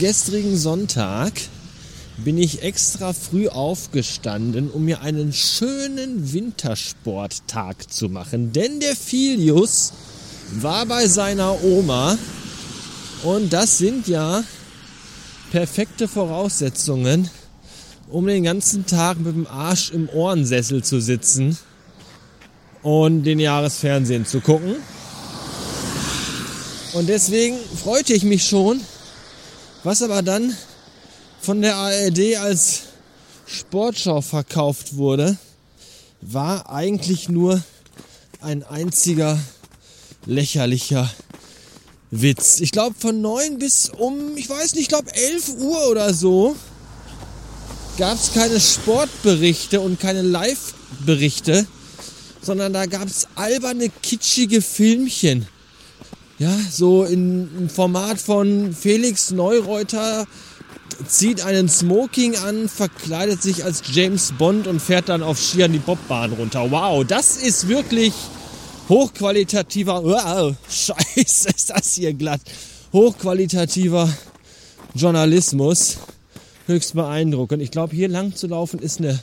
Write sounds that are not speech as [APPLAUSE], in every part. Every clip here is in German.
Gestrigen Sonntag bin ich extra früh aufgestanden, um mir einen schönen Wintersporttag zu machen. Denn der Filius war bei seiner Oma und das sind ja perfekte Voraussetzungen, um den ganzen Tag mit dem Arsch im Ohrensessel zu sitzen und den Jahresfernsehen zu gucken. Und deswegen freute ich mich schon, was aber dann von der ARD als Sportschau verkauft wurde, war eigentlich nur ein einziger lächerlicher Witz. Ich glaube von 9 bis um, ich weiß nicht, ich glaube 11 Uhr oder so gab es keine Sportberichte und keine Live-Berichte, sondern da gab es alberne, kitschige Filmchen. Ja, so im Format von Felix Neureuter zieht einen Smoking an, verkleidet sich als James Bond und fährt dann auf Skiern die Bobbahn runter. Wow, das ist wirklich hochqualitativer, [LAUGHS] wow, scheiße, ist das hier glatt, hochqualitativer Journalismus. Höchst beeindruckend. Ich glaube, hier lang zu laufen ist eine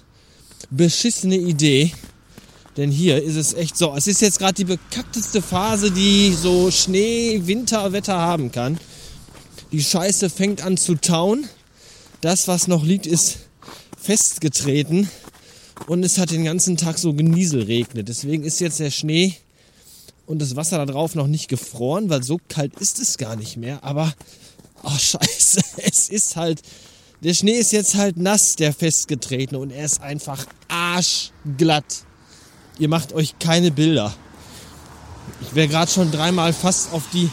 beschissene Idee. Denn hier ist es echt so. Es ist jetzt gerade die bekackteste Phase, die so Schnee, Winterwetter haben kann. Die Scheiße fängt an zu tauen. Das, was noch liegt, ist festgetreten. Und es hat den ganzen Tag so genieselregnet. Deswegen ist jetzt der Schnee und das Wasser da drauf noch nicht gefroren, weil so kalt ist es gar nicht mehr. Aber, oh [LAUGHS] scheiße, es ist halt, der Schnee ist jetzt halt nass, der festgetreten und er ist einfach arschglatt. Ihr macht euch keine Bilder. Ich wäre gerade schon dreimal fast auf die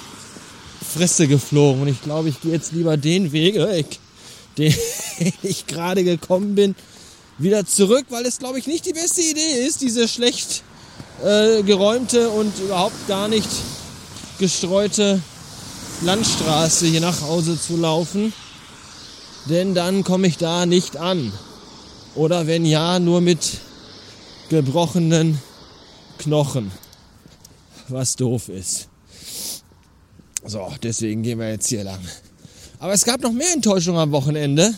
Fresse geflogen und ich glaube, ich gehe jetzt lieber den Weg weg, den [LAUGHS] ich gerade gekommen bin, wieder zurück, weil es glaube ich nicht die beste Idee ist, diese schlecht äh, geräumte und überhaupt gar nicht gestreute Landstraße hier nach Hause zu laufen. Denn dann komme ich da nicht an. Oder wenn ja, nur mit gebrochenen Knochen. Was doof ist. So, deswegen gehen wir jetzt hier lang. Aber es gab noch mehr Enttäuschung am Wochenende.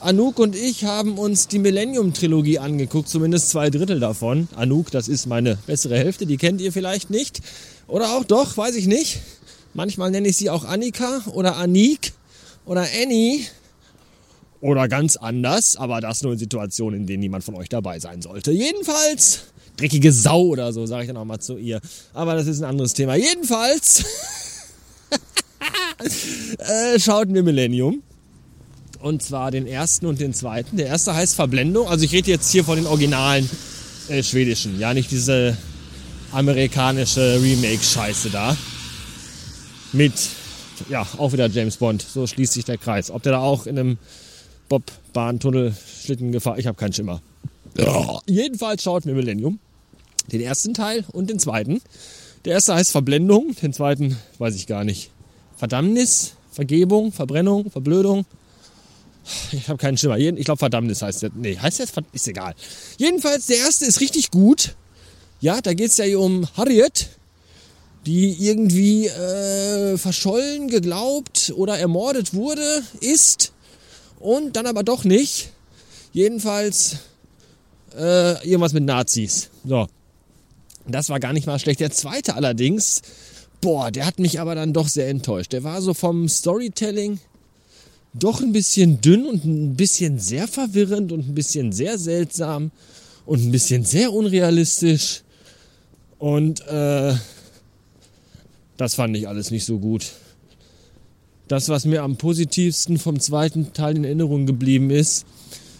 Anouk und ich haben uns die Millennium-Trilogie angeguckt, zumindest zwei Drittel davon. Anouk, das ist meine bessere Hälfte, die kennt ihr vielleicht nicht. Oder auch doch, weiß ich nicht. Manchmal nenne ich sie auch Annika oder Anik oder Annie. Oder ganz anders, aber das nur in Situationen, in denen niemand von euch dabei sein sollte. Jedenfalls, dreckige Sau oder so, sage ich dann auch mal zu ihr. Aber das ist ein anderes Thema. Jedenfalls [LAUGHS] äh, schauten wir Millennium. Und zwar den ersten und den zweiten. Der erste heißt Verblendung. Also ich rede jetzt hier von den originalen äh, schwedischen. Ja, nicht diese amerikanische Remake-Scheiße da. Mit, ja, auch wieder James Bond. So schließt sich der Kreis. Ob der da auch in einem Bob-Bahntunnel Schlitten gefahren Ich habe keinen Schimmer. Ja. Jedenfalls schaut mir Millennium. Den ersten Teil und den zweiten. Der erste heißt Verblendung. Den zweiten weiß ich gar nicht. Verdammnis, Vergebung, Verbrennung, Verblödung. Ich habe keinen Schimmer. Ich glaube, Verdammnis heißt der. Nee, heißt jetzt ist egal. Jedenfalls, der erste ist richtig gut. Ja, da geht es ja hier um Harriet, die irgendwie äh, verschollen, geglaubt oder ermordet wurde, ist und dann aber doch nicht. Jedenfalls äh, irgendwas mit Nazis. So. Das war gar nicht mal schlecht. Der zweite allerdings, boah, der hat mich aber dann doch sehr enttäuscht. Der war so vom Storytelling doch ein bisschen dünn und ein bisschen sehr verwirrend und ein bisschen sehr seltsam und ein bisschen sehr unrealistisch. Und äh, das fand ich alles nicht so gut. Das, was mir am positivsten vom zweiten Teil in Erinnerung geblieben ist,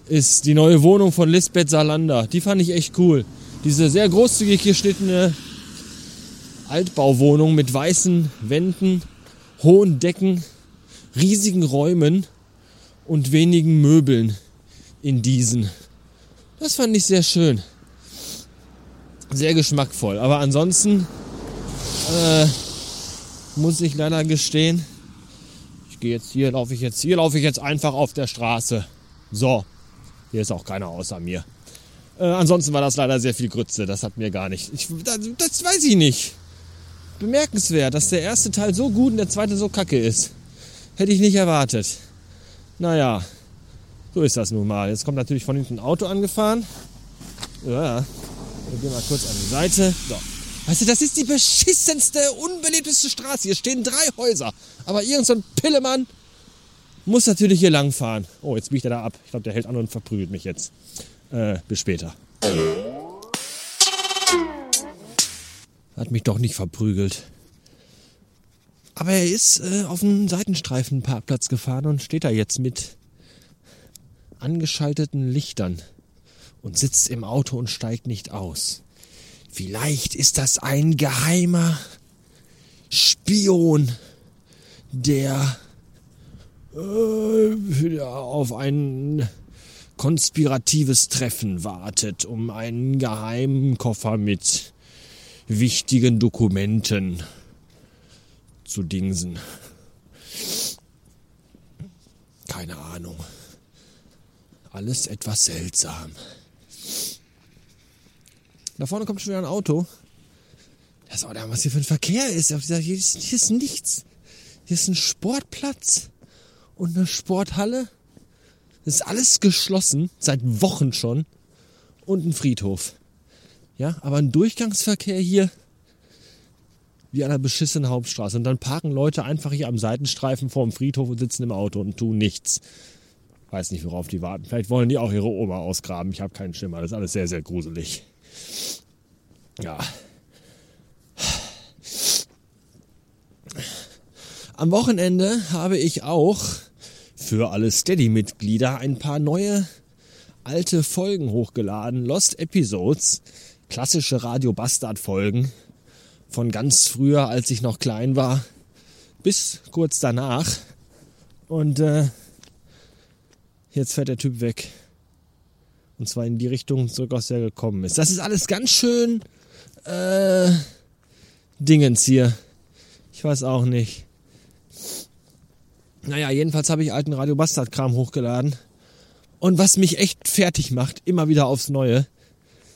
ist die neue Wohnung von Lisbeth Salander. Die fand ich echt cool. Diese sehr großzügig geschnittene Altbauwohnung mit weißen Wänden, hohen Decken riesigen Räumen und wenigen Möbeln in diesen. Das fand ich sehr schön. Sehr geschmackvoll. Aber ansonsten äh, muss ich leider gestehen, gehe jetzt hier, laufe ich jetzt hier, laufe ich jetzt einfach auf der Straße. So, hier ist auch keiner außer mir. Äh, ansonsten war das leider sehr viel Grütze. Das hat mir gar nicht. Ich, das, das weiß ich nicht. Bemerkenswert, dass der erste Teil so gut und der zweite so kacke ist. Hätte ich nicht erwartet. Naja, so ist das nun mal. Jetzt kommt natürlich von hinten ein Auto angefahren. Ja, wir gehen mal kurz an die Seite. So. Weißt du, das ist die beschissenste, unbeliebteste Straße. Hier stehen drei Häuser. Aber irgend so ein Pillemann muss natürlich hier lang fahren. Oh, jetzt biegt er da ab. Ich glaube, der hält an und verprügelt mich jetzt. Äh, bis später. Hat mich doch nicht verprügelt. Aber er ist äh, auf einen Seitenstreifenparkplatz gefahren und steht da jetzt mit angeschalteten Lichtern und sitzt im Auto und steigt nicht aus. Vielleicht ist das ein geheimer Spion, der äh, auf ein konspiratives Treffen wartet, um einen geheimen Koffer mit wichtigen Dokumenten zu dingsen. Keine Ahnung. Alles etwas seltsam. Da vorne kommt schon wieder ein Auto. Das, oh, was hier für ein Verkehr ist. Hier ist, hier ist nichts. Hier ist ein Sportplatz und eine Sporthalle. Das ist alles geschlossen, seit Wochen schon. Und ein Friedhof. Ja, aber ein Durchgangsverkehr hier wie an einer beschissenen Hauptstraße. Und dann parken Leute einfach hier am Seitenstreifen vor dem Friedhof und sitzen im Auto und tun nichts. Weiß nicht, worauf die warten. Vielleicht wollen die auch ihre Oma ausgraben. Ich habe keinen Schimmer. Das ist alles sehr, sehr gruselig. Ja. Am Wochenende habe ich auch für alle Steady-Mitglieder ein paar neue alte Folgen hochgeladen. Lost Episodes. Klassische Radio Bastard Folgen von ganz früher, als ich noch klein war, bis kurz danach. Und äh, jetzt fährt der Typ weg. Und zwar in die Richtung zurück, aus der er gekommen ist. Das ist alles ganz schön äh, Dingens hier. Ich weiß auch nicht. Naja, jedenfalls habe ich alten Radio Bastard Kram hochgeladen. Und was mich echt fertig macht, immer wieder aufs Neue,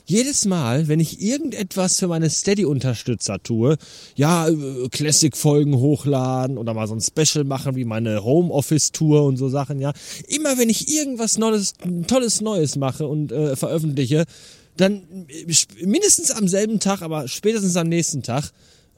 jedes Mal, wenn ich irgendetwas für meine Steady-Unterstützer tue, ja, äh, Classic-Folgen hochladen oder mal so ein Special machen wie meine Homeoffice-Tour und so Sachen, ja, immer wenn ich irgendwas Neues, Tolles Neues mache und äh, veröffentliche, dann äh, mindestens am selben Tag, aber spätestens am nächsten Tag,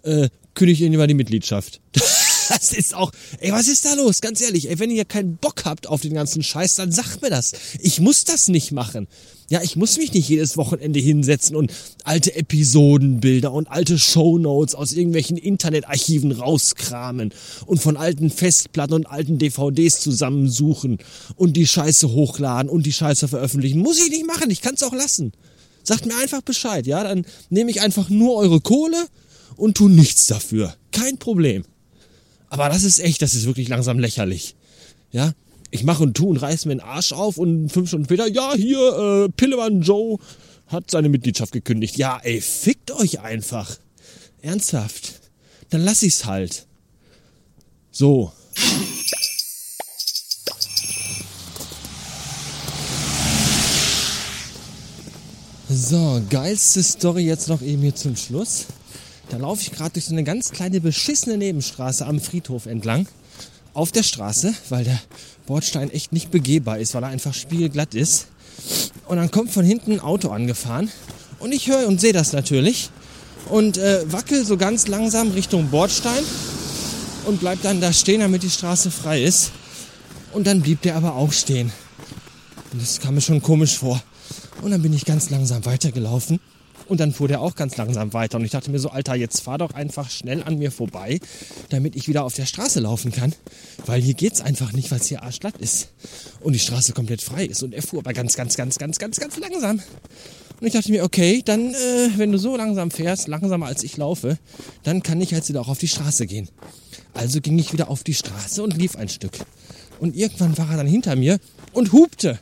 äh, kündige ich über die Mitgliedschaft. [LAUGHS] [LAUGHS] das ist auch, ey, was ist da los? Ganz ehrlich, ey, wenn ihr keinen Bock habt auf den ganzen Scheiß, dann sagt mir das. Ich muss das nicht machen. Ja, ich muss mich nicht jedes Wochenende hinsetzen und alte Episodenbilder und alte Shownotes aus irgendwelchen Internetarchiven rauskramen und von alten Festplatten und alten DVDs zusammensuchen und die Scheiße hochladen und die Scheiße veröffentlichen. Muss ich nicht machen, ich kann's auch lassen. Sagt mir einfach Bescheid, ja, dann nehme ich einfach nur eure Kohle und tu nichts dafür. Kein Problem. Aber das ist echt, das ist wirklich langsam lächerlich. Ja, ich mache und tu und reiß mir den Arsch auf und fünf Stunden später, ja, hier, äh, Pillemann Joe hat seine Mitgliedschaft gekündigt. Ja, ey, fickt euch einfach. Ernsthaft. Dann lass ich's halt. So. So, geilste Story jetzt noch eben hier zum Schluss. Da laufe ich gerade durch so eine ganz kleine beschissene Nebenstraße am Friedhof entlang. Auf der Straße, weil der Bordstein echt nicht begehbar ist, weil er einfach spiegelglatt ist. Und dann kommt von hinten ein Auto angefahren. Und ich höre und sehe das natürlich. Und äh, wackel so ganz langsam Richtung Bordstein. Und bleib dann da stehen, damit die Straße frei ist. Und dann blieb der aber auch stehen. Und das kam mir schon komisch vor. Und dann bin ich ganz langsam weitergelaufen. Und dann fuhr der auch ganz langsam weiter. Und ich dachte mir so, Alter, jetzt fahr doch einfach schnell an mir vorbei, damit ich wieder auf der Straße laufen kann. Weil hier geht's einfach nicht, weil es hier arschglatt ist. Und die Straße komplett frei ist. Und er fuhr aber ganz, ganz, ganz, ganz, ganz, ganz langsam. Und ich dachte mir, okay, dann, äh, wenn du so langsam fährst, langsamer als ich laufe, dann kann ich jetzt wieder auch auf die Straße gehen. Also ging ich wieder auf die Straße und lief ein Stück. Und irgendwann war er dann hinter mir und hupte.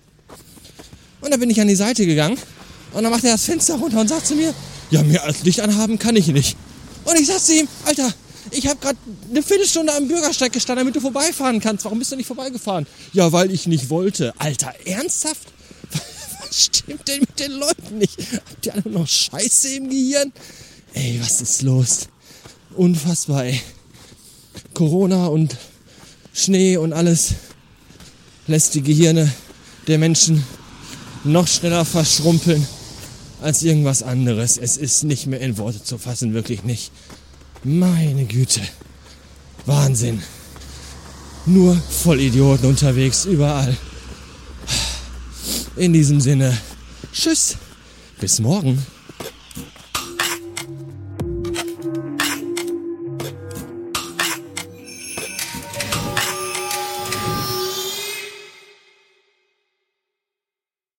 Und da bin ich an die Seite gegangen und dann macht er das Fenster runter und sagt zu mir, ja, mehr als Licht anhaben kann ich nicht. Und ich sag zu ihm, Alter, ich habe gerade eine Viertelstunde am Bürgersteig gestanden, damit du vorbeifahren kannst. Warum bist du nicht vorbeigefahren? Ja, weil ich nicht wollte. Alter, ernsthaft? [LAUGHS] Was stimmt denn mit den Leuten nicht? Habt ihr alle noch Scheiße im Gehirn? Ey, was ist los? Unfassbar, ey. Corona und Schnee und alles lässt die Gehirne der Menschen noch schneller verschrumpeln als irgendwas anderes. Es ist nicht mehr in Worte zu fassen, wirklich nicht. Meine Güte. Wahnsinn. Nur Vollidioten unterwegs, überall. In diesem Sinne, tschüss, bis morgen.